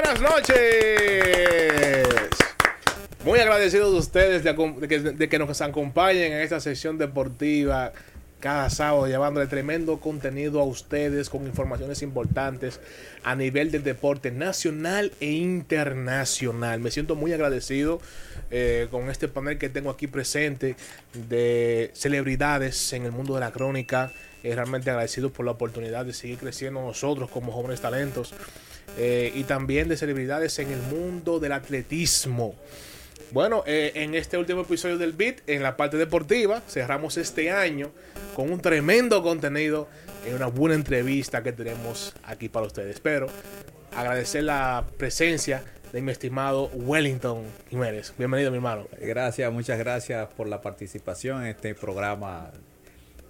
buenas noches. Muy agradecidos de ustedes de, que nos acompañen en esta sesión deportiva cada sábado, llevándole tremendo contenido a ustedes con informaciones importantes a nivel del deporte nacional e internacional. Me siento muy agradecido eh, con este panel que tengo aquí presente de celebridades en el mundo de la crónica. Eh, realmente agradecido por la oportunidad de seguir creciendo nosotros como jóvenes talentos eh, y también de celebridades en el mundo del atletismo. Bueno, eh, en este último episodio del Beat, en la parte deportiva, cerramos este año con un tremendo contenido en una buena entrevista que tenemos aquí para ustedes. Pero agradecer la presencia de mi estimado Wellington Jiménez. Bienvenido, mi hermano. Gracias, muchas gracias por la participación en este programa.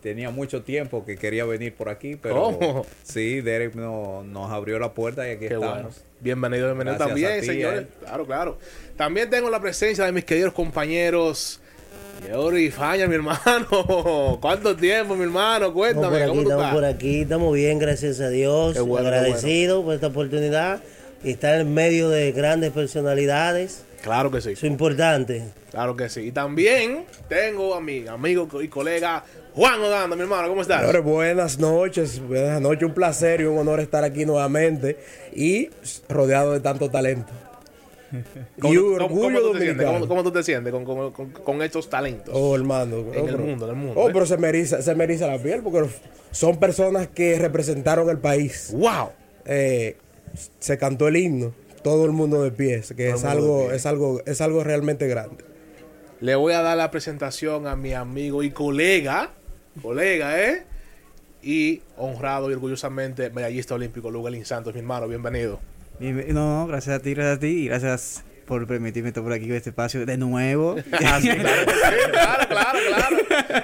Tenía mucho tiempo que quería venir por aquí, pero ¿Cómo? sí, Derek no- nos abrió la puerta y aquí Qué estamos. bueno. Bienvenido, bienvenido Gracias también, ti, señores. eh. Claro, claro. También tengo la presencia de mis queridos compañeros. Yeuri Faña, mi hermano. ¿Cuánto tiempo, mi hermano? Estamos por Cuéntame, aquí, ¿cómo tú estamos estás? por aquí, estamos bien, gracias a Dios. Qué bueno, Agradecido por esta oportunidad y estar en medio de grandes personalidades. Claro que sí. Eso es importante. Claro que sí. Y también tengo a mi amigo y colega Juan Ogando, mi hermano. ¿Cómo estás? Señores, buenas noches, buenas noches, un placer y un honor estar aquí nuevamente y rodeado de tanto talento. ¿Cómo y un cómo- orgullo tú te. ¿Cómo, cómo tú te sientes con, con- con- con estos talentos? Oh, hermano. En oh, el pero- mundo, en el mundo, Oh, ¿eh? pero se me, eriza, se me eriza la piel porque son personas que representaron el país. ¡Wow! Eh, se cantó el himno, todo el mundo de pie, que Todo es algo, es algo, es algo realmente grande. Le voy a dar la presentación a mi amigo y colega, colega, ¿eh? Y honrado y orgullosamente medallista olímpico, Lugalín Santos, mi hermano, bienvenido. Bien- No, no, gracias a ti, gracias a ti y gracias por permitirme estar por aquí en este espacio de nuevo. Ah, sí, claro, sí, claro, claro, claro.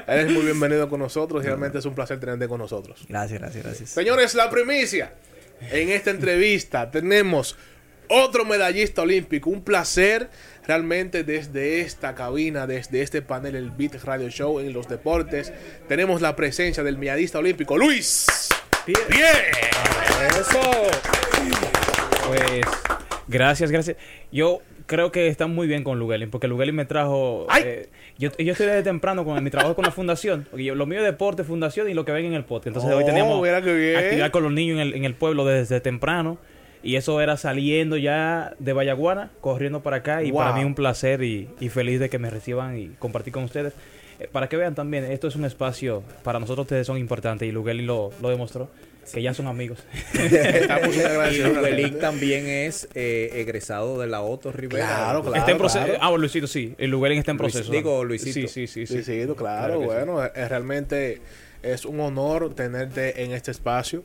Eres muy bienvenido con nosotros realmente es un placer tenerte con nosotros. Gracias, gracias, gracias. Señores, la primicia. En esta entrevista tenemos otro medallista olímpico. Un placer realmente desde esta cabina, desde este panel, el Beat Radio Show en los deportes. Tenemos la presencia del medallista olímpico, Luis. Bien. Eso. Pues gracias, gracias. Yo creo que están muy bien con Lugelin, porque Lugelin me trajo... ¡Ay! eh, yo, yo estoy desde temprano con mi trabajo con la fundación, yo- lo mío es deporte, fundación y lo que ven en el podcast. Entonces hoy Oh, teníamos qué bien. actividad con los niños en el, en el pueblo desde temprano. Y eso era saliendo ya de Vallaguana, corriendo para acá. Y Wow. para mí un placer y, y feliz de que me reciban y compartir con ustedes. Eh, para que vean también, esto es un espacio, para nosotros ustedes son importantes y Lugelin lo, lo demostró, que ya son amigos. Estamos muy Y. Luguelín también es eh, egresado de la Otto Rivera. Claro, claro. está en proceso. claro. Ah, bueno, Luisito, sí. El está en Luis- proceso. digo, Luisito. Sí, sí, sí. sí. Sí, sí, claro, Claro que sí. bueno, es, realmente es un honor tenerte en este espacio.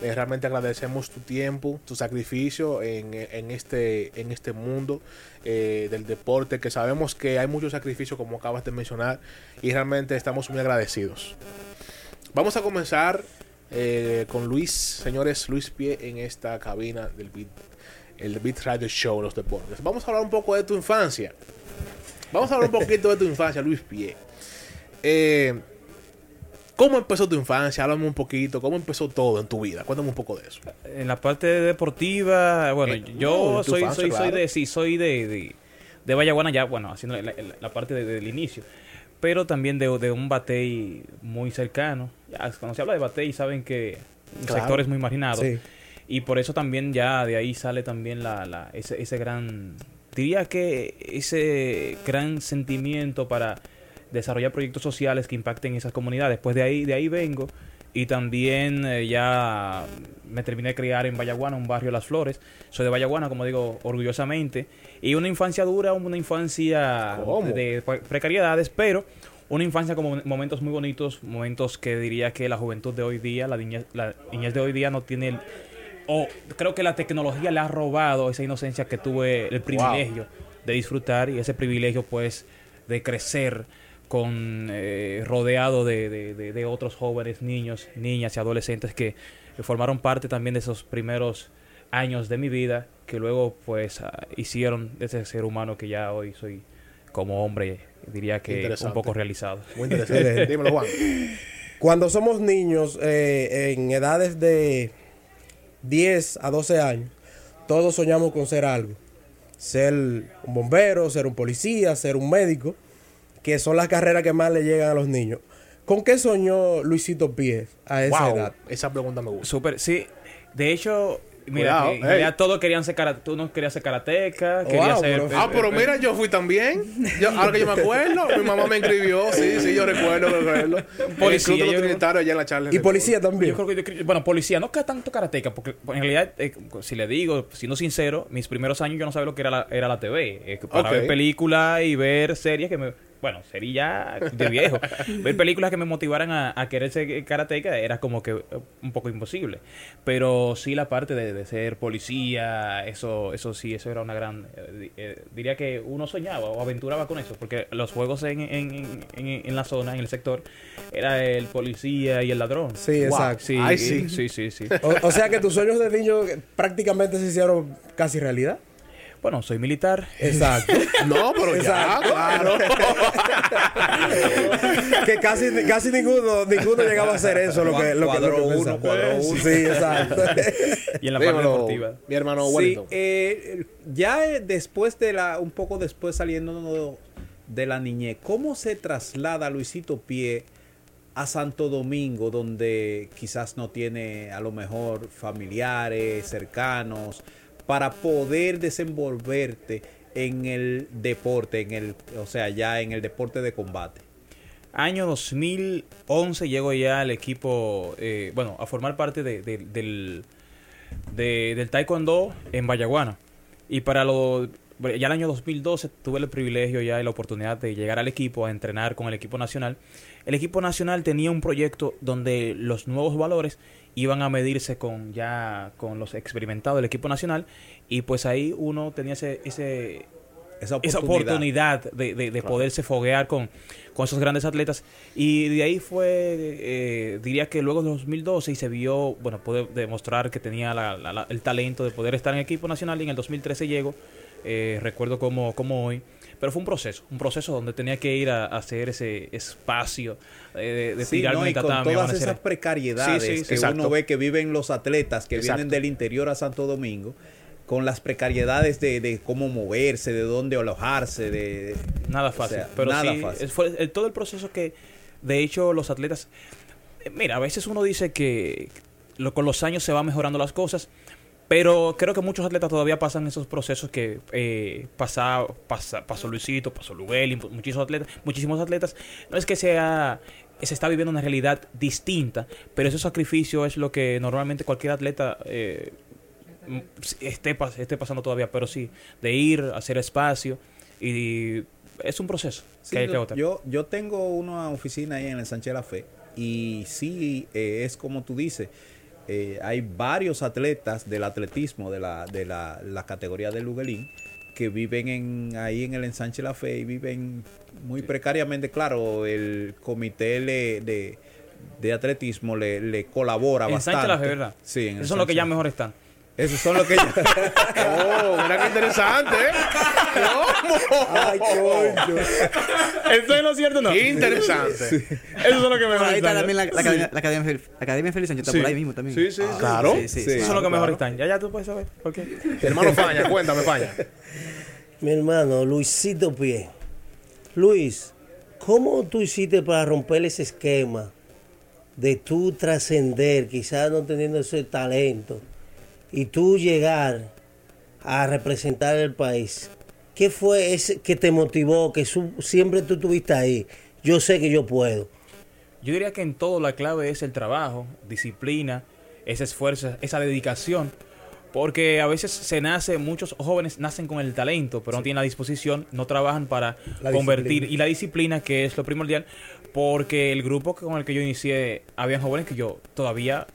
Eh, realmente agradecemos tu tiempo, tu sacrificio en, en este, en este mundo eh, del deporte, que sabemos que hay mucho sacrificio, como acabas de mencionar, y realmente estamos muy agradecidos. Vamos a comenzar eh, con Luis, señores, Luis Pie en esta cabina del Beat, el Beat Radio Show, los deportes. Vamos a hablar un poco de tu infancia. Vamos a hablar un poquito de tu infancia, Luis Pie. Eh, ¿Cómo empezó tu infancia? Háblame un poquito. ¿Cómo empezó todo en tu vida? Cuéntame un poco de eso. En la parte deportiva, bueno, Eh, yo no, soy, infancia, soy, de, sí, soy de, de, de Vallaguana ya, bueno, haciendo la, la- la parte de- del inicio, pero también de, de un batey muy cercano. Ya, cuando se habla de batey saben que Claro. sector es muy marginado. Sí. Y por eso también ya de ahí sale también la, la- ese, ese gran, diría que ese gran sentimiento para desarrollar proyectos sociales que impacten esas comunidades. Pues de ahí, de ahí vengo y también eh, ya me terminé de criar en Vallaguana, un barrio de Las Flores. Soy de Vallaguana, como digo, orgullosamente. Y una infancia dura, una infancia ¿Cómo? de pre- precariedades, pero una infancia con mo- momentos muy bonitos, momentos que diría que la juventud de hoy día, la niñez, la niñez de hoy día no tiene el, o creo que la tecnología le ha robado esa inocencia que tuve el privilegio de disfrutar y ese privilegio pues de crecer con eh, rodeado de, de- otros jóvenes, niños, niñas y adolescentes que, formaron parte también de esos primeros años de mi vida que luego pues ah, hicieron de ese ser humano que ya hoy soy como hombre diría que un poco realizado. Muy interesante. Dímelo, Juan. Cuando somos niños, eh, en edades de 10 a 12 años, todos soñamos con ser algo. Ser un bombero, ser un policía, ser un médico, que son las carreras que más le llegan a los niños. ¿Con qué soñó Luisito Pies a esa Wow, edad? esa pregunta me gusta. Súper, sí. De hecho, mira, Cuidado, que- realidad todos querían ser karate. Tú no querías ser karateca, querías Wow, ser. pero- Ah, pero mira, yo fui también. Yo, ahora que yo me acuerdo, mi mamá me inscribió. Sí, sí, yo recuerdo, recuerdo. Policía, yo- yo allá en la charla. Y policía Yo también. creo que yo bueno, policía, no que tanto karateca, porque en realidad, eh, si le digo, siendo sincero, mis primeros años yo no sabía lo que era la, era la TV. eh, para ver películas y ver series que me. Bueno, serie ya de viejo. ver películas que me motivaran a, a querer ser karateca era como que eh, un poco imposible. Pero sí la parte de, de ser policía, eso eso sí, eso era una gran... eh, eh, diría que uno soñaba o aventuraba con eso, porque los juegos en, en, en, en la zona, en el sector, era el policía y el ladrón. Sí, exacto. Sí, Ay, sí. sí, sí, sí. O, o sea que tus sueños de niño prácticamente se hicieron casi realidad. Bueno, soy militar. Exacto. No, pero ya, Exacto. claro. que casi, casi ninguno, ninguno llegaba a hacer eso. Lo que, lo que, lo que uno, cuadro uno. Sí, exacto. Y en la parte deportiva. mi hermano Sí, Wellington. eh, ya eh, después de la, un poco después saliendo de la niñez, ¿cómo se traslada Luisito Pie a Santo Domingo, donde quizás no tiene a lo mejor familiares cercanos, para poder desenvolverte en el deporte, en el, o sea, ya en el deporte de combate? Año 2011 llego ya al equipo, eh, bueno, a formar parte de- de- del, de- del Taekwondo en Vallaguana. Y para lo, ya el año 2012 tuve el privilegio ya y la oportunidad de llegar al equipo, a entrenar con el equipo nacional. El equipo nacional tenía un proyecto donde los nuevos valores iban a medirse con ya con los experimentados del equipo nacional y pues ahí uno tenía ese, ese Esa esa oportunidad. oportunidad de, de- de poderse foguear con, con esos grandes atletas. Y de ahí fue, eh, diría que luego de 2012 y se vio, bueno, poder demostrar que tenía la- la- la- el talento de poder estar en el equipo nacional y en el 2013 llego, eh, recuerdo como, como hoy. Pero fue un proceso, un proceso donde tenía que ir a, a hacer ese espacio eh, de, de Sí, tirarme y con todas esas precariedades Sí, sí, que exacto. uno ve que viven los atletas que Exacto. vienen del interior a Santo Domingo, con las precariedades de, de cómo moverse, de dónde alojarse, de... Nada fácil. O sea, pero nada fácil. fue el- todo el proceso que, de hecho, los atletas. eh, Mira, a veces uno dice que lo- con los años se van mejorando las cosas, pero creo que muchos atletas todavía pasan esos procesos que eh, pasa, pasa- pasó Luisito, pasó Lubelin, muchísimos atletas, muchísimos atletas. No es que sea se está viviendo una realidad distinta, pero ese sacrificio es lo que normalmente cualquier atleta eh, mm, esté, esté pasando todavía, pero sí, de ir, hacer espacio y es un proceso Sí, que hay que agotar. yo, yo tengo una oficina ahí en el Sánchez La Fe y sí eh, es como tú dices, eh, hay varios atletas del atletismo de la, de la, la categoría de Luguelín que viven en, ahí en el ensanche La Fe y viven muy precariamente. Claro, el comité le- de, de atletismo le, le colabora En bastante. Sánchez La Fe, ¿verdad? Sí, en el Esos son los que ya mejor están. Esos son los que ya... Oh, mira qué interesante, ¿eh? Ay, coño. ¿Eso es lo cierto o no? Qué interesante. Esos son los que Por mejor ahí está también la, la academia, la academia, Fel- la academia Feliz Sánchez, está por ahí mismo también. Sí, sí, sí. Claro. Sí, sí, Sí. sí. Esos son los que mejor claro. están. Ya, ya tú puedes saber. ¿Por qué? Hermano Faña, cuéntame, Faña. Mi hermano, Luisito Pie. Luis, ¿cómo tú hiciste para romper ese esquema de tú trascender, quizás no teniendo ese talento, y tú llegar a representar el país? ¿Qué fue ese que te motivó, que su- siempre tú estuviste ahí? Yo sé que yo puedo. Yo diría que en todo la clave es el trabajo, disciplina, ese esfuerzo, esa dedicación. Porque a veces se nace, muchos jóvenes nacen con el talento, pero no tienen la disposición, no trabajan para La convertir. disciplina. Y la disciplina, que es lo primordial, porque el grupo con el que yo inicié, habían jóvenes que yo todavía,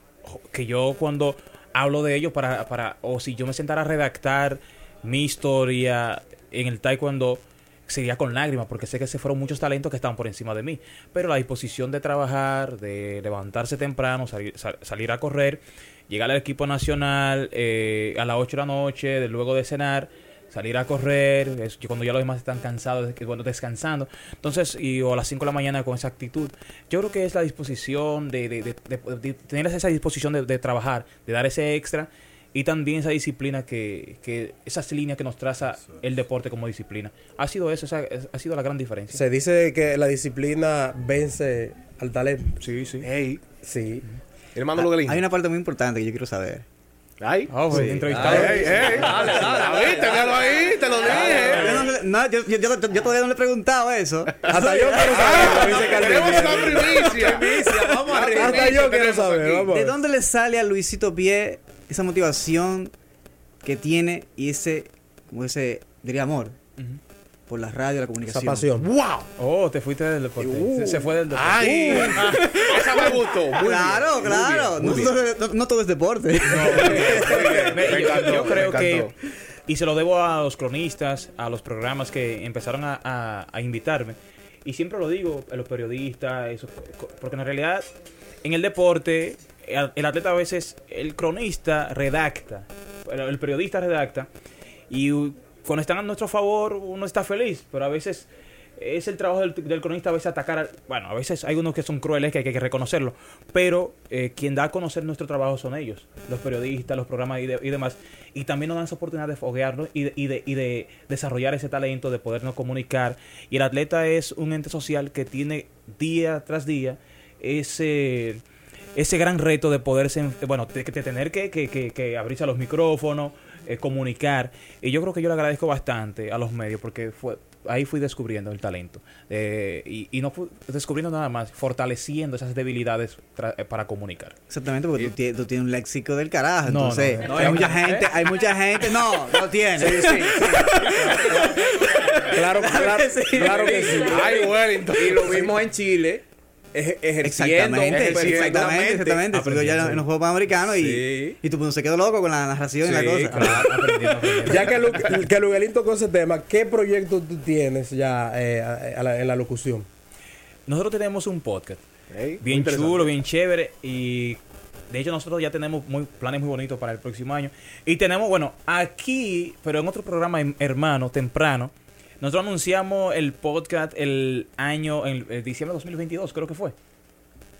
que yo cuando hablo de ellos, para, para o si yo me sentara a redactar mi historia en el taekwondo, sería con lágrimas, porque sé que se fueron muchos talentos que estaban por encima de mí. Pero la disposición de trabajar, de levantarse temprano, salir, sal- salir a correr, llegar al equipo nacional eh, a las 8 de la noche, de, luego de cenar, salir a correr, es- cuando ya los demás están cansados, bueno, descansando. Entonces, y, o a las 5 de la mañana con esa actitud. Yo creo que es la disposición de, de- de- de- de tener esa disposición de, de trabajar, de dar ese extra y también esa disciplina que, que esas líneas que nos traza el deporte como disciplina. Ha sido eso, esa, es- ha sido la gran diferencia. Se dice que la disciplina vence al talento. Sí, sí. Ey, Sí. hermano Luguelín. Hay una parte muy importante que yo quiero saber. Ay. Ah, pues, Sí. entrevistado. Ey, ey. Dale, dale. ¿Viste? Míralo ahí, te lo dije. no yo, yo- yo- yo todavía no le he preguntado eso. Hasta yo quiero saber. Carlos. Tenemos una primicia. vamos Una arriba. Hasta primicia yo quiero tenemos saber. aquí. Vamos. a ¿De dónde le sale a Luisito Pie esa motivación que tiene y ese, como ese, diría amor Ujú. Por la radio, la Esa comunicación? pasión. ¡Wow! Oh, te fuiste del deporte. se, se fue del deporte. ¡Ay! Esa me gustó. Muy claro, bien, muy claro. bien, no, muy bien. todo- no- no todo es deporte. Muy bien, Me- me yo- encantó, yo creo me que y se lo debo a los cronistas, a los programas que empezaron a, a- a invitarme. Y siempre lo digo, a los periodistas, eso, porque en realidad en el deporte el, el atleta a veces, el cronista redacta, el el periodista redacta y uh, cuando están a nuestro favor uno está feliz, pero a veces es el trabajo del, del cronista a veces atacar, bueno, a veces hay unos que son crueles que hay que reconocerlo, pero eh, quien da a conocer nuestro trabajo son ellos, los periodistas, los programas y, de- y demás, y también nos dan esa oportunidad de foguearnos y de, y, de, y de desarrollar ese talento, de podernos comunicar, y el atleta es un ente social que tiene día tras día ese ese gran reto de poderse, en- bueno, de, de tener que, que, que, que abrirse a los micrófonos, eh, comunicar. Y yo creo que yo le agradezco bastante a los medios porque fue ahí fui descubriendo el talento. Eh, y, y no fui descubriendo nada más, fortaleciendo esas debilidades eh, para comunicar. Exactamente, porque tú, tie- tú tienes un léxico del carajo. No, entonces, no, no. hay mucha gente, hay mucha gente. No, no tiene. Claro, claro, que sí. claro que sí. Ay, Wellington. Y lo vimos en Chile, ejerciendo. Exactamente, ejerciendo exactamente, exactamente. Porque ya en, los Juegos Panamericanos y, Sí. y tú pues, se quedó loco con la narración y la Sí, cosa. claro. Aprendiendo, aprendiendo. Ya que, Lu, que Luguelín tocó ese tema, ¿qué proyecto tú tienes ya eh, a- a la- en la locución? Nosotros tenemos un podcast bien chulo, bien chévere y de hecho nosotros ya tenemos muy, planes muy bonitos para el próximo año y tenemos, bueno, aquí, pero en otro programa hermano, temprano, nosotros anunciamos el podcast el año, en el diciembre de 2022 creo que fue.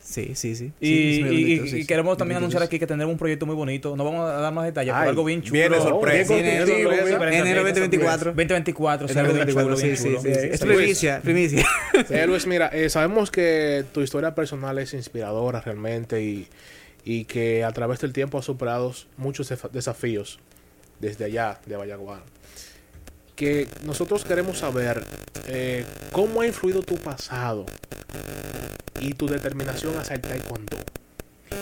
Sí, sí, sí. Y, Sí, y- sí, y- sí, y sí. queremos también 2022. anunciar aquí que tendremos un proyecto muy bonito. No vamos a dar más detalles, Ay, pero algo bien chulo. viene sorpresa. Bien Enero, sorpresa. enero 2024. 2024, sí, Enero algo bien 2024, chulo, sí, bien sí, chulo. sí, sí. Es primicia, primicia. Eh, Luis, mira, eh, sabemos que tu historia personal es inspiradora realmente y, y que a través del tiempo has superado muchos desafíos desde allá, de Vallaguana. Que nosotros queremos saber eh, cómo ha influido tu pasado y tu determinación hacia el taekwondo.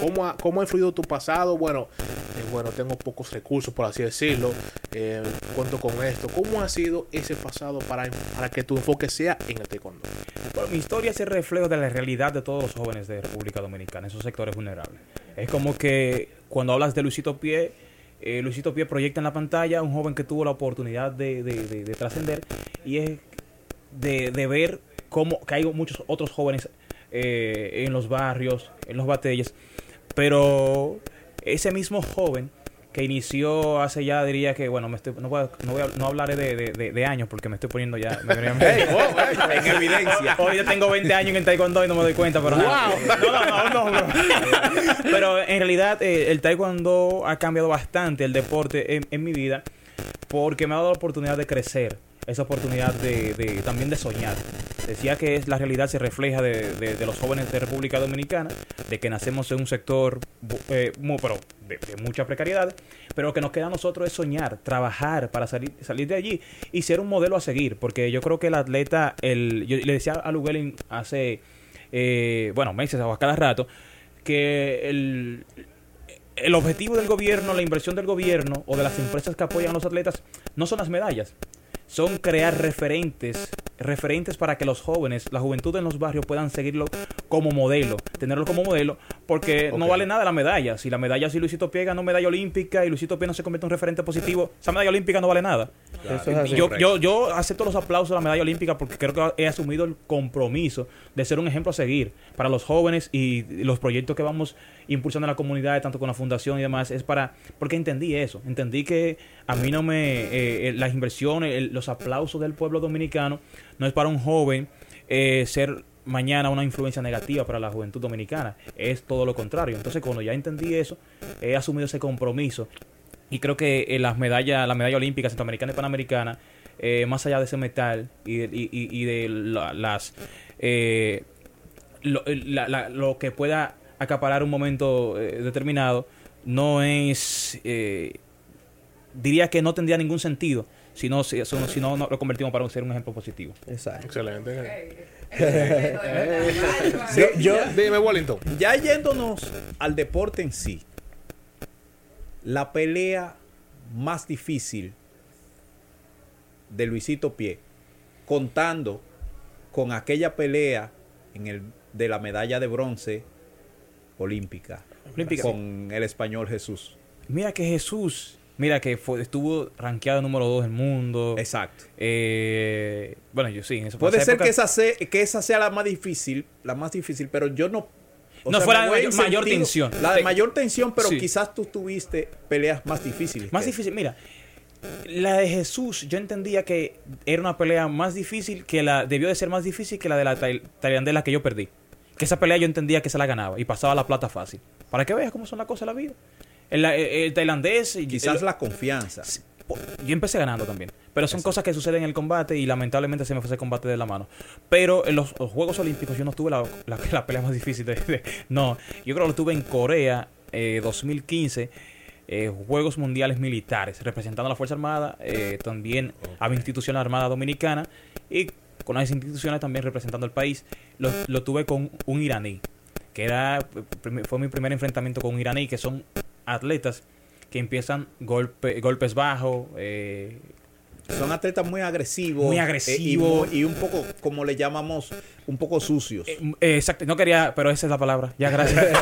¿Cómo ha, cómo ha influido tu pasado? Bueno, eh, bueno, tengo pocos recursos, por así decirlo. eh, cuento con esto. ¿Cómo ha sido ese pasado para, para que tu enfoque sea en el taekwondo? Bueno, mi historia es el reflejo de la realidad de todos los jóvenes de República Dominicana, esos sectores vulnerables. Es como que cuando hablas de Luisito Pie, eh, Luisito Pie proyecta en la pantalla un joven que tuvo la oportunidad de, de- de- de trascender y es de, ver cómo que hay muchos otros jóvenes eh, en los barrios, en los batalles, pero ese mismo joven que inició hace ya diría que bueno me estoy, no, voy a, no, voy a- no hablaré de, de- años porque me estoy poniendo ya me- en evidencia. Hoy ya tengo 20 años en taekwondo y no me doy cuenta, pero nada. No, no, no, no, no. Pero en realidad eh, el taekwondo ha cambiado bastante el deporte en, en mi vida porque me ha dado la oportunidad de crecer, esa oportunidad de, de- también de soñar. Decía que es la realidad se refleja de, de- de los jóvenes de República Dominicana, de que nacemos en un sector eh, muy, pero de, de mucha precariedad, pero lo que nos queda a nosotros es soñar, trabajar para salir, salir de allí y ser un modelo a seguir, porque yo creo que el atleta, el, yo le decía a Luguelin hace, eh, bueno, meses o a cada rato, que el, el objetivo del gobierno, la inversión del gobierno o de las empresas que apoyan a los atletas no son las medallas, son crear referentes, referentes para que los jóvenes, la juventud en los barrios puedan seguirlo como modelo, tenerlo como modelo, porque no vale nada la medalla. Si la medalla, si Luisito Pie ganó medalla olímpica y Luisito Pie no se convierte en un referente positivo, esa medalla olímpica no vale nada. Eso es así. Yo, yo, yo acepto los aplausos de la medalla olímpica porque creo que he asumido el compromiso de ser un ejemplo a seguir para los jóvenes y los proyectos que vamos impulsando en la comunidad, tanto con la fundación y demás, es para, porque entendí eso, entendí que a mí no me, eh, eh, las inversiones, el- los aplausos del pueblo dominicano, no es para un joven eh, ser mañana una influencia negativa para la juventud dominicana, es todo lo contrario. Entonces cuando ya entendí eso, he asumido ese compromiso Y creo que eh, las medallas, la medalla olímpica centroamericana y panamericana, eh, más allá de ese metal y, de- y- y- de la- las eh, lo, lo que pueda acaparar un momento determinado, no es diría que no tendría ningún sentido si no, si, si no- si no- no lo convertimos para ser un ejemplo positivo. Exacto. Excelente. Yo- yo- Dime, Wellington. ya yéndonos al deporte en sí, la pelea más difícil de Luisito Pie, contando con aquella pelea en el, de la medalla de bronce olímpica, Olímpica. con el español Jesús. Mira que Jesús, mira que fue, estuvo rankeado número 2 del mundo. Exacto. Eh, bueno, yo sí, en esa Puede ser época- que esa, se- que esa sea la más difícil, la más difícil, pero yo no... o No fue la de mayor- en mayor tensión. La de mayor tensión, pero Sí. quizás tú tuviste peleas más difíciles. Más difícil, mira. La de Jesús, yo entendía que era una pelea más difícil que la. Debió de ser más difícil que la de la tai- tailandesa que yo perdí. Que esa pelea yo entendía que se la ganaba y pasaba la plata fácil. Para que veas cómo son las cosas de la vida. El, el- el tailandés. y- Quizás la confianza. Yo empecé ganando también. Pero son cosas que suceden en el combate y lamentablemente se me fue ese combate de la mano. Pero en los, los Juegos Olímpicos yo no tuve la, la- la pelea más difícil. De, de- no, yo creo que lo tuve en Corea eh, 2015. eh, Juegos Mundiales Militares, representando a la Fuerza Armada, eh, también a mi institución armada dominicana y con esas instituciones también representando al país. Lo, lo tuve con un iraní, que era fue mi primer enfrentamiento con un iraní, que son atletas que empiezan golpe, golpes bajos, eh, Son atletas muy agresivos. Muy eh, agresivos. y, un poco, como le llamamos, un poco sucios. Eh, eh, exacto, no quería, pero esa es la palabra. Ya, gracias.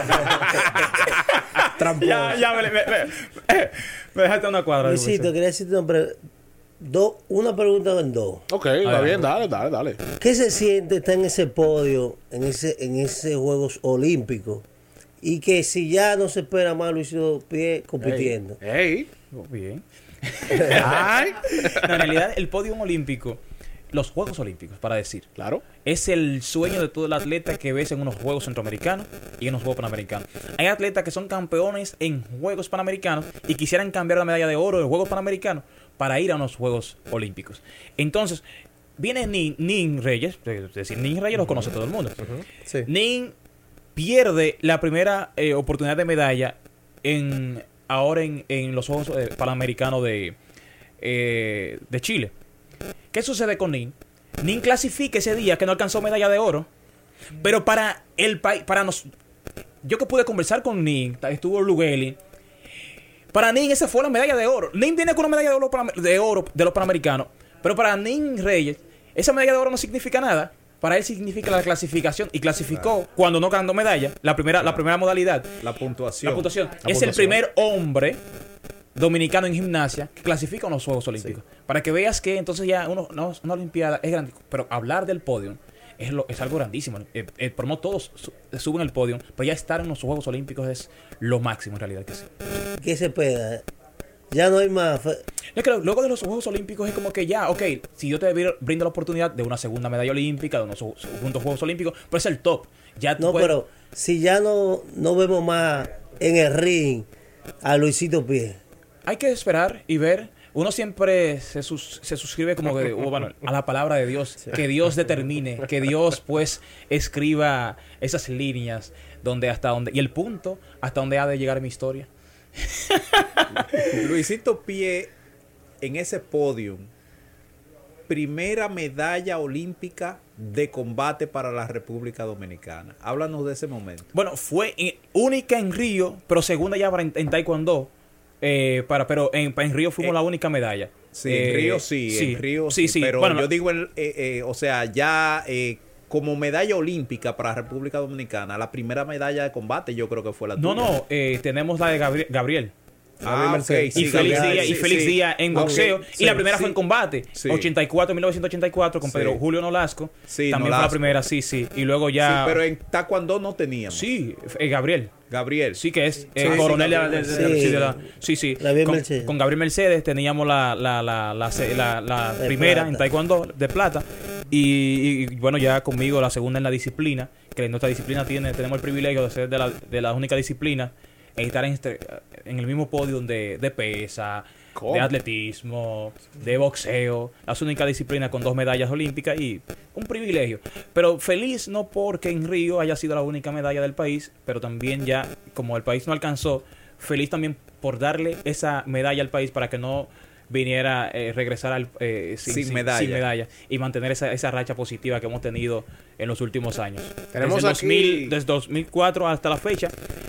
ya, ya, me, me, me- me dejaste una cuadra. Luisito, quería decirte una, pre- do- una pregunta en dos. Ok, está bien, dale, dale, dale. ¿Qué se siente estar en ese podio, en ese, en ese Juegos Olímpicos? Y que si ya no se espera más Luisito Pie compitiendo. Ey. Oh, Bien. Ay. No, en realidad, el podium olímpico, los Juegos Olímpicos, para decir, Claro. es el sueño de todo el atleta que ves en unos Juegos Centroamericanos y en unos Juegos Panamericanos. Hay atletas que son campeones en Juegos Panamericanos y quisieran cambiar la medalla de oro de Juegos Panamericanos para ir a unos Juegos Olímpicos. Entonces, viene Nin, Nin Reyes, es decir, Nin Reyes lo conoce todo el mundo. Sí. Nin pierde la primera eh, oportunidad de medalla en ahora en, en los Juegos eh, Panamericanos de, eh, de Chile. ¿Qué sucede con Nin? Nin clasifica ese día que no alcanzó medalla de oro, pero para el país, para nos, yo que pude conversar con Nin, estuvo Lugeli, para Nin esa fue la medalla de oro. Nin viene con una medalla de oro, de oro de los panamericanos, pero para Nin Reyes esa medalla de oro no significa nada. Para él significa la clasificación y clasificó cuando no ganó medalla, la primera, la primera modalidad. La puntuación. La puntuación. La es puntuación. el primer hombre dominicano en gimnasia que clasifica a los Juegos Olímpicos. Para que veas que entonces ya uno, no, una Olimpiada es grande. Pero hablar del podio es, lo, es algo grandísimo. Eh, eh, por no todos su- suben el podio, pero ya estar en los Juegos Olímpicos es lo máximo en realidad que sí. ¿Qué se espera? Ya no hay más. Yo creo, luego de los Juegos Olímpicos es como que ya, ok, si yo te br- brindo la oportunidad de una segunda medalla olímpica, de unos segundos Juegos Olímpicos, pues es el top. Ya No, puedes- pero si ya no, no vemos más en el ring a Luisito Pie. hay que esperar y ver. Uno siempre se, sus- se suscribe como que, oh, bueno, a la palabra de Dios. Que Dios determine, que Dios pues escriba esas líneas donde hasta donde y el punto hasta donde ha de llegar mi historia. Luisito Pie en ese podium. Primera medalla olímpica de combate para la República Dominicana. Háblanos de ese momento. Bueno, fue eh, única en Río, pero segunda ya para en, en Taekwondo. Eh, para, pero en, en Río fuimos Eh, la única medalla. Sí, Eh, en Río sí, en Río sí, sí, sí. pero Bueno, yo digo, el, eh, eh, o sea, ya eh, como medalla olímpica para República Dominicana, la primera medalla de combate yo creo que fue la no, tuya. no, eh, tenemos la de Gabri- Gabriel. Ah, ok, Mercedes. sí, y Félix Gabriel, Díaz, y sí, Félix sí. Díaz en boxeo. y la primera sí. fue en combate. Sí. 84, 1984, con Sí. Pedro Julio Nolasco. Sí, También fue la primera, sí, sí. Y luego Sí, ya. pero en Taekwondo no teníamos. Sí, eh, Gabriel. Gabriel. Sí, que es eh, Sí, coronel sí, de la- sí, sí. Gabriel con, Mercedes. con Gabriel Mercedes teníamos la, la, primera plata. en Taekwondo de plata. Y, y, bueno, ya conmigo la segunda en la disciplina. Que nuestra disciplina tiene, tenemos el privilegio de ser de la, de la única disciplina estar en, este- en el mismo podio de, de pesa, ¿Cómo? de atletismo, de boxeo, las únicas disciplinas con dos medallas olímpicas y un privilegio. Pero feliz no porque en Río haya sido la única medalla del país, pero también ya como el país no alcanzó, feliz también por darle esa medalla al país para que no viniera eh, regresar al, eh, Sin medalla. medalla y mantener esa, esa racha positiva que hemos tenido en los últimos años. Tenemos desde, aquí- 2000 desde 2004 hasta la fecha,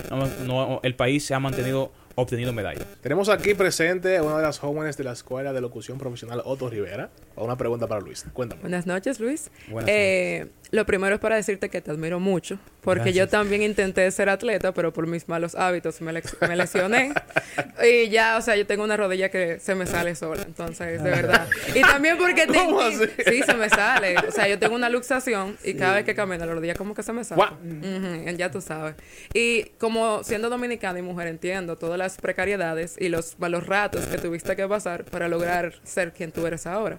no- no- el país se ha mantenido obteniendo medallas. Tenemos aquí presente a una de las jóvenes de la Escuela de Locución Profesional, Otto Rivera. Una pregunta para Luis. Cuéntame. Buenas noches, Luis. Buenas Eh, lo primero es para decirte que te admiro mucho, porque yo Gracias. también intenté ser atleta, pero por mis malos hábitos me, lex- me lesioné. y ya, o sea, yo tengo una rodilla que se me sale sola, entonces, de verdad. Y también porque te ¿Cómo inti- así? Sí, se me sale. O sea, yo tengo una luxación y cada vez que camino la rodilla como que se me sale. Guau. Ujú, ya tú sabes. Y como siendo dominicana y mujer entiendo todas las precariedades y los malos ratos que tuviste que pasar para lograr ser quien tú eres ahora.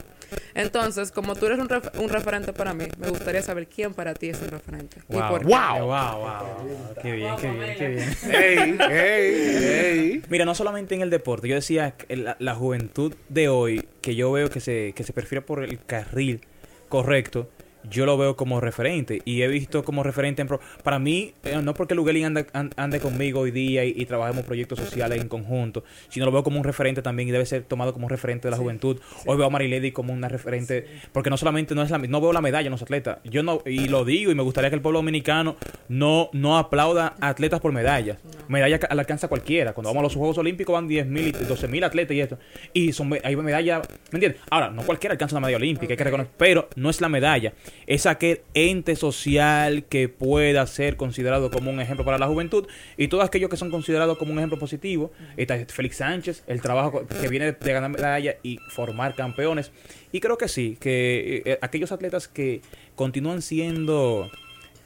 Entonces, como tú eres un, ref- un referente para mí, me gustaría saber quién para ti es un referente. Y Wow. por qué. ¡Wow! wow, wow. Qué bien, qué bien, qué bien. ¡Ey! ¡Ey! ¡Ey! Mira, no solamente en el deporte, yo decía que la, la juventud de hoy, que yo veo que se, que se prefiere por el carril correcto, yo lo veo como referente y he visto como referente en pro- para mí eh, no porque Lugelin anda, an- ande conmigo hoy día y, y trabajemos proyectos sociales en conjunto sino lo veo como un referente también y debe ser tomado como un referente de la juventud. hoy veo a Marilady como una referente porque no solamente no es la no veo la medalla en los atletas yo no y lo digo y me gustaría que el pueblo dominicano no no aplauda a atletas por medallas medalla ca- la alcanza cualquiera. Cuando vamos a los Juegos Olímpicos van 10.000 y 12.000 atletas y esto y son hay medallas ¿me entiendes? ahora no cualquiera alcanza una medalla olímpica hay que reconocer pero no es la medalla es aquel ente social que pueda ser considerado como un ejemplo para la juventud. Y todos aquellos que son considerados como un ejemplo positivo está Félix Sánchez el trabajo que viene de ganar medalla y formar campeones. Y creo que sí que eh, aquellos atletas que continúan siendo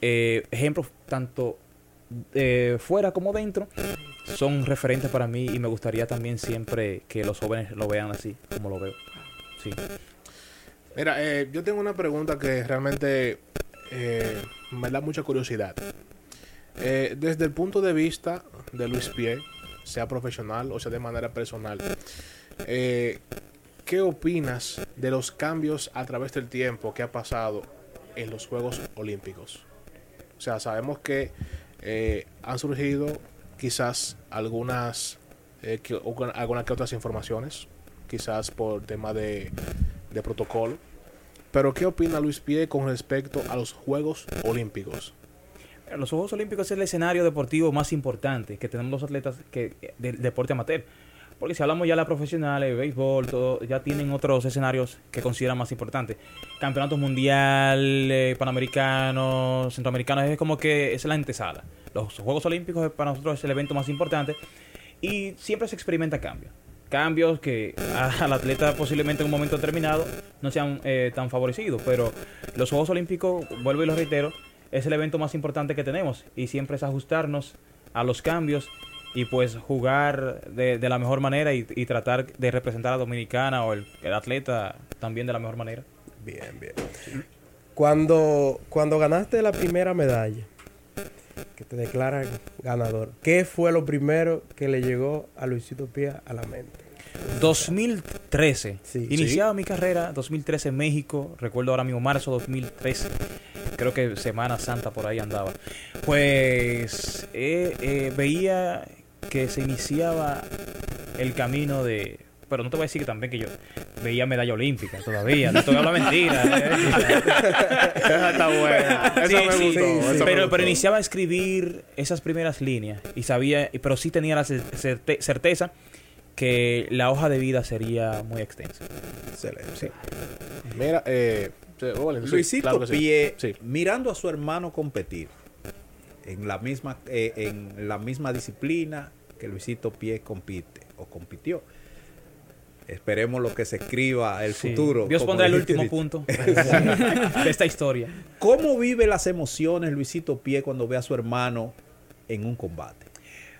eh, ejemplos tanto eh, fuera como dentro son referentes para mí y me gustaría también siempre que los jóvenes lo vean así como lo veo. Sí Mira, eh, yo tengo una pregunta que realmente eh, me da mucha curiosidad. Eh, desde el punto de vista de Luis Pie, sea profesional o sea de manera personal, eh, ¿qué opinas de los cambios a través del tiempo que ha pasado en los Juegos Olímpicos? O sea, sabemos que han surgido quizás algunas, algunas que otras informaciones, quizás por tema de, de protocolo. Pero ¿qué opina Luis Pie con respecto a los Juegos Olímpicos? Los Juegos Olímpicos es el escenario deportivo más importante que tenemos los atletas que del deporte amateur. Porque si hablamos ya de la profesional, el béisbol, todo, ya tienen otros escenarios que consideran más importantes. Campeonatos mundial, eh, panamericanos, centroamericanos, es como que es la antesala. Los Juegos Olímpicos para nosotros es el evento más importante y siempre se experimenta cambios. Cambios que al atleta posiblemente en un momento determinado no sean eh, tan favorecidos, pero los Juegos Olímpicos, vuelvo y lo reitero, es el evento más importante que tenemos y siempre es ajustarnos a los cambios y pues jugar de, la mejor manera y, tratar de representar a Dominicana o el, el atleta también de la mejor manera. Bien, bien. Cuando, cuando ganaste la primera medalla, que te declaran ganador, ¿qué fue lo primero que le llegó a Luisito Pía a la mente? 2013. Sí. Iniciaba mi carrera 2013 en México. Recuerdo ahora mismo marzo 2013. Creo que Semana Santa por ahí andaba. Pues eh, eh, veía que se iniciaba el camino de... Pero no te voy a decir que también que yo veía medalla olímpica todavía. No te voy a hablar mentira. eh. Esa está buena. Esa Sí, me sí, gustó. sí, esa me pero, gustó. pero iniciaba a escribir esas primeras líneas y sabía, pero sí tenía la cer- certe- certeza que la hoja de vida sería muy extensa. Excelente. Mira, eh, Luisito claro. Pie, Sí. mirando a su hermano competir en la misma eh, en la misma disciplina que Luisito Pie compite o compitió. Esperemos lo que se escriba el Sí. futuro. Dios pondrá el último punto de esta historia. ¿Cómo vive las emociones Luisito Pie cuando ve a su hermano en un combate?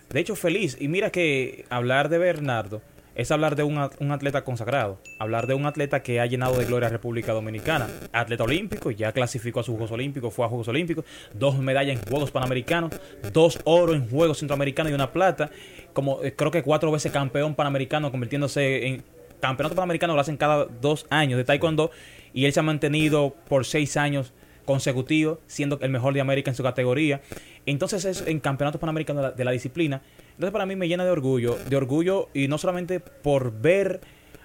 De hecho, feliz. Y mira que hablar de Bernardo es hablar de un, un atleta consagrado, hablar de un atleta que ha llenado de gloria a República Dominicana, atleta olímpico, ya clasificó a sus Juegos Olímpicos, fue a Juegos Olímpicos, dos medallas en Juegos Panamericanos, dos oro en Juegos Centroamericanos y una plata, como eh, creo que cuatro veces campeón panamericano, convirtiéndose en campeonato panamericano, lo hacen cada dos años de Taekwondo, y él se ha mantenido por seis años consecutivos, siendo el mejor de América en su categoría. Entonces es en campeonatos panamericanos de la, de la disciplina. Entonces para mí me llena de orgullo, de orgullo y no solamente por ver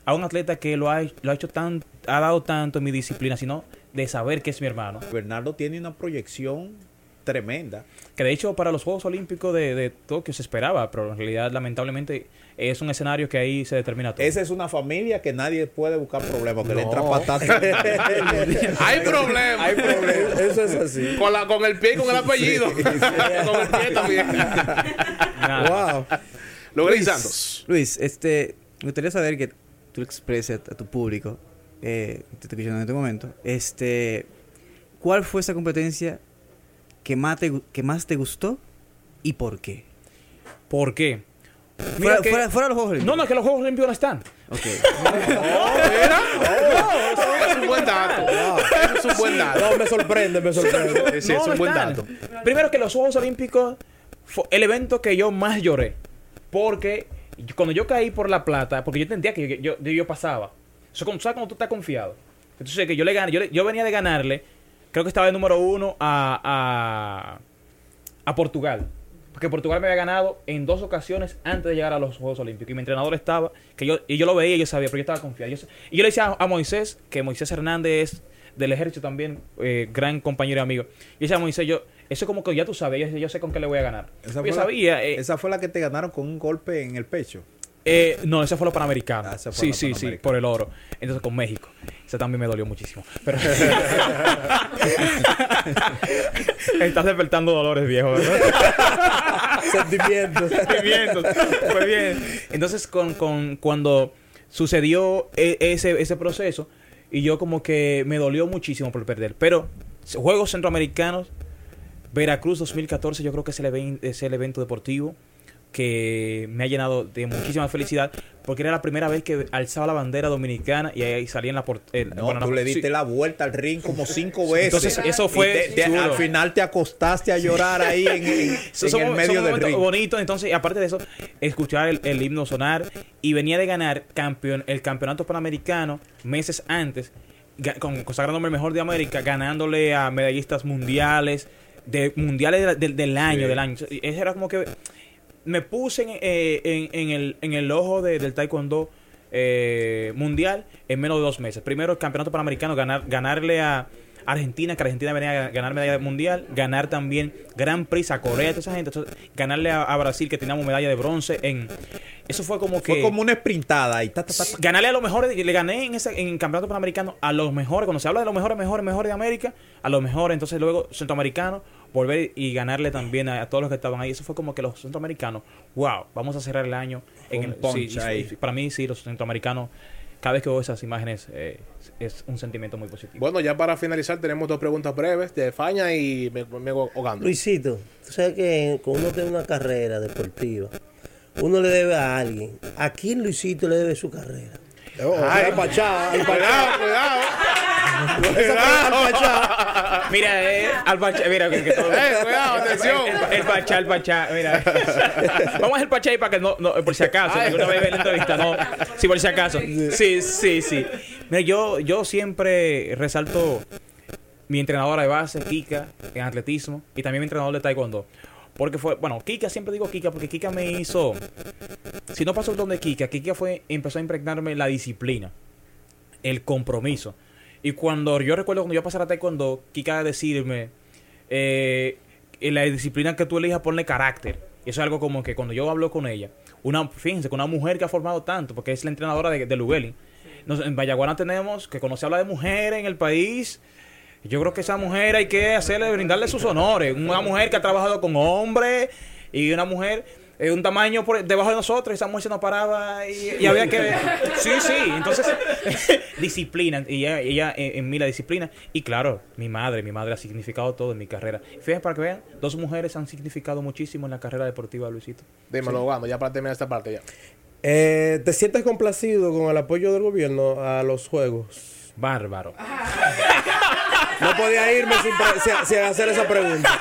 a un atleta que lo ha, lo ha hecho tan, ha dado tanto en mi disciplina, sino de saber que es mi hermano. Bernardo tiene una proyección tremenda. Que de hecho para los Juegos Olímpicos de, de Tokio se esperaba, pero en realidad lamentablemente es un escenario que ahí se determina todo. Esa es una familia que nadie puede buscar problemas, que le entra patata. Hay problema. Hay problemas. Eso es así. Con, la, con el pie y con el apellido. con el pie también. Nada. Wow. Luis, Santos. Luis, este, me gustaría saber que tú expreses a tu público, eh, te estoy escuchando en este momento, este, ¿cuál fue esa competencia que más te, que más te gustó y por qué? ¿Por qué? Mira Fuera, que- fuera- los Juegos no, Olímpicos. no, es que los Juegos Olímpicos no están. Ok. Es un buen dato. Es un buen dato. No, me sorprende, me sorprende. Sí, No, es no un buen están. dato. Primero que los Juegos Olímpicos fue el evento que yo más lloré. Porque cuando yo caí por la plata, porque yo entendía que yo, yo, yo pasaba. Eso como- ¿Sabes cuando tú estás confiado? Entonces que yo le gané, yo, le- yo venía de ganarle, creo que estaba de número uno a, a, a Portugal. Porque Portugal me había ganado en dos ocasiones antes de llegar a los Juegos Olímpicos. Y mi entrenador estaba, que yo, y yo lo veía y yo sabía, pero yo estaba confiado. Yo- y yo le decía a, a Moisés, que Moisés Hernández es del ejército también, eh, gran compañero y amigo. Y decía a Moisés, yo, eso es como que ya tú sabes, yo, yo sé con qué le voy a ganar. Esa yo la- sabía, eh, Esa fue la que te ganaron con un golpe en el pecho. eh, no, ese fue lo panamericano. Ah, sí, sí, sí, por el oro. Entonces con México. Ese también me dolió muchísimo. Pero... Estás despertando dolores, viejo. ¿verdad? Sentimientos. sentimientos. Pues bien. Entonces, con, con, cuando sucedió e- ese, ese proceso, y yo como que me dolió muchísimo por perder. Pero, Juegos Centroamericanos, Veracruz 2014, yo creo que es el, even- es el evento deportivo que me ha llenado de muchísima felicidad porque era la primera vez que alzaba la bandera dominicana y ahí salía en la por- el- No, bueno, tú le diste sí. la vuelta al ring como cinco veces. Entonces, eso fue te- te- chulo. al final te acostaste a llorar ahí en, en- en el medio del ring. bonitos. Entonces, aparte de eso, escuchar el, el himno sonar y venía de ganar campeón, el campeonato panamericano meses antes, con, consagrándome el mejor de América, ganándole a medallistas mundiales, de mundiales de del- año, del año. Eso era como que me puse en, eh, en- en el, en el ojo de- del taekwondo eh, mundial en menos de dos meses. Primero el campeonato panamericano, ganar, ganarle a Argentina, que Argentina venía a ganar medalla mundial, ganar también Gran Prix a Corea, toda esa gente, entonces, ganarle a, a Brasil, que teníamos medalla de bronce en... Eso fue como que... Fue como una sprintada y ta, ta, ta, ta. Ganarle a los mejores, le gané en ese en el campeonato panamericano a los mejores, cuando se habla de los mejores, mejores, mejores de América, a los mejores, entonces luego centroamericanos, volver y ganarle también a, a todos los que estaban ahí. Eso fue como que los centroamericanos, wow, vamos a cerrar el año en el punch sí, ahí. sí, Para mí sí, los centroamericanos, cada vez que veo esas imágenes eh, es, es un sentimiento muy positivo. Bueno, ya para finalizar tenemos dos preguntas breves de Faña y me, me Ogando. Luisito, tú sabes que cuando uno tiene una carrera deportiva, uno le debe a alguien. ¿A quién Luisito le debe su carrera? Oh, al Pachá, al Pachá. Cuidado, cuidado. Al Pachá. Mira, eh, al Pachá, mira, que, que todo- Eh, cuidado, atención. El, el Pachá, el Pachá, mira. Vamos a hacer el Pachá ahí para que no, no, por si acaso, Ay. alguna vez ve la entrevista, no. Sí, por si acaso. Sí, sí, sí. Mira, yo, yo siempre resalto mi entrenadora de base, Kika, en atletismo, y también mi entrenador de taekwondo. Porque fue, bueno, Kika, siempre digo Kika, porque Kika me hizo, si no pasó el don de Kika, Kika fue, empezó a impregnarme la disciplina, el compromiso. Y cuando yo recuerdo cuando yo pasara a taekwondo, Kika decirme, eh, en la disciplina que tú elijas, ponle carácter. Y eso es algo como que cuando yo hablo con ella, una, fíjense, con una mujer que ha formado tanto, porque es la entrenadora de, de Lugelin. Nos- en Vallaguana tenemos, que cuando se habla de mujeres en el país, yo creo que esa mujer hay que hacerle, brindarle sus honores. Una mujer que ha trabajado con hombres y una mujer de un tamaño por debajo de nosotros. Esa mujer se nos paraba y, y había que... Sí, sí. Entonces, disciplina. Y ella, ella en, en mí la disciplina. Y claro, mi madre. Mi madre ha significado todo en mi carrera. Fíjense para que vean, dos mujeres han significado muchísimo en la carrera deportiva de Luisito. Dímelo, Ogando, ya para terminar esta parte ya. Eh, ¿Te sientes complacido con el apoyo del gobierno a los juegos? Bárbaro. No podía irme sin, hacer esa pregunta.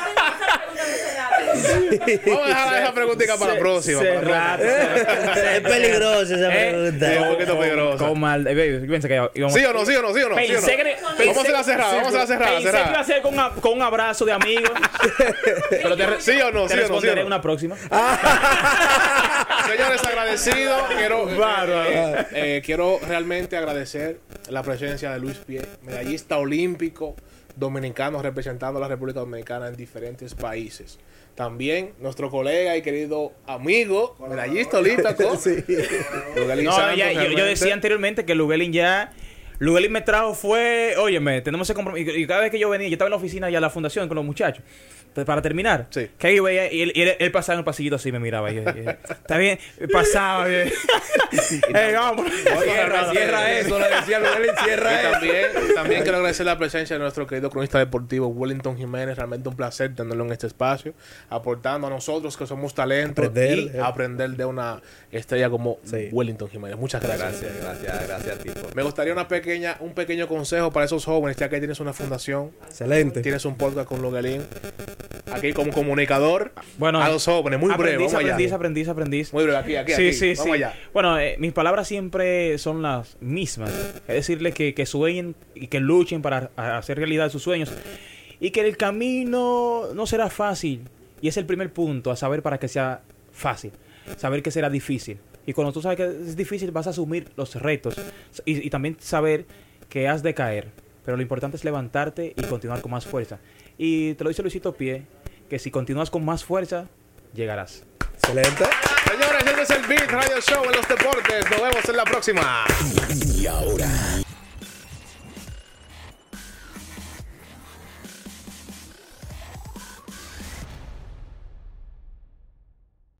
Vamos a dejar esa preguntita para la próxima. para la Cerrado. Es peligrosa esa Eh, pregunta. Sí, un poquito mal. eh, Pensé que íbamos- ¿Sí o no? ¿Sí o no? ¿Sí o no? ¿Sí o no? Pensé que- Vamos a hacer la cerrada, vamos a hacer la cerrada. Pensé que iba a ser con, un abrazo de amigos. Pero te, re- ¿Sí o no? te ¿Sí o no? ¿Sí o responderé no? en una próxima. Señores, agradecido. Quiero, eh, eh, quiero realmente agradecer la presencia de Luis Pie, medallista olímpico dominicano representando a la República Dominicana en diferentes países. También nuestro colega y querido amigo, medallista olímpico. Sí. No, ya, yo, decía anteriormente que Lugelin ya. Lugelin me trajo fue. Óyeme, tenemos ese compromiso. Y cada vez que yo venía, yo estaba en la oficina ya en la fundación con los muchachos. Pues, para terminar, Sí. que ahí veía, y él, y él- él pasaba en el pasillito así, me miraba. Y, está bien, pasaba bien. Ey, vamos. Cierra, cierra eso, le decía cierra eso. también, también quiero agradecer la presencia de nuestro querido cronista deportivo Wellington Jiménez. Realmente un placer tenerlo en este espacio, aportando a nosotros que somos talentos Aprender, y eh. aprender de una estrella como Sí. Wellington Jiménez. Muchas gracias. Gracias, gracias, gracias, tipo. Me gustaría una pequeña, un pequeño consejo para esos jóvenes, ya que tienes una fundación, Excelente. tienes un podcast con Logalín, aquí como comunicador, Bueno, a los jóvenes, muy breve, aprendiz, vamos allá. aprendiz, aprendiz, aprendiz. Muy breve, aquí, aquí, Sí, aquí. sí, vamos sí. allá. Bueno, eh, mis palabras siempre son las mismas. Es decirles que, que sueñen y que luchen para hacer realidad sus sueños. Y que el camino no será fácil. Y es el primer punto, a saber para que sea fácil. Saber que será difícil. Y cuando tú sabes que es difícil, vas a asumir los retos. Y, y también saber que has de caer. Pero lo importante es levantarte y continuar con más fuerza. Y te lo dice Luisito Pie, que si continúas con más fuerza, llegarás. Excelente. Señores, este es el Beat Radio Show en los deportes. Nos vemos en la próxima. Y ahora,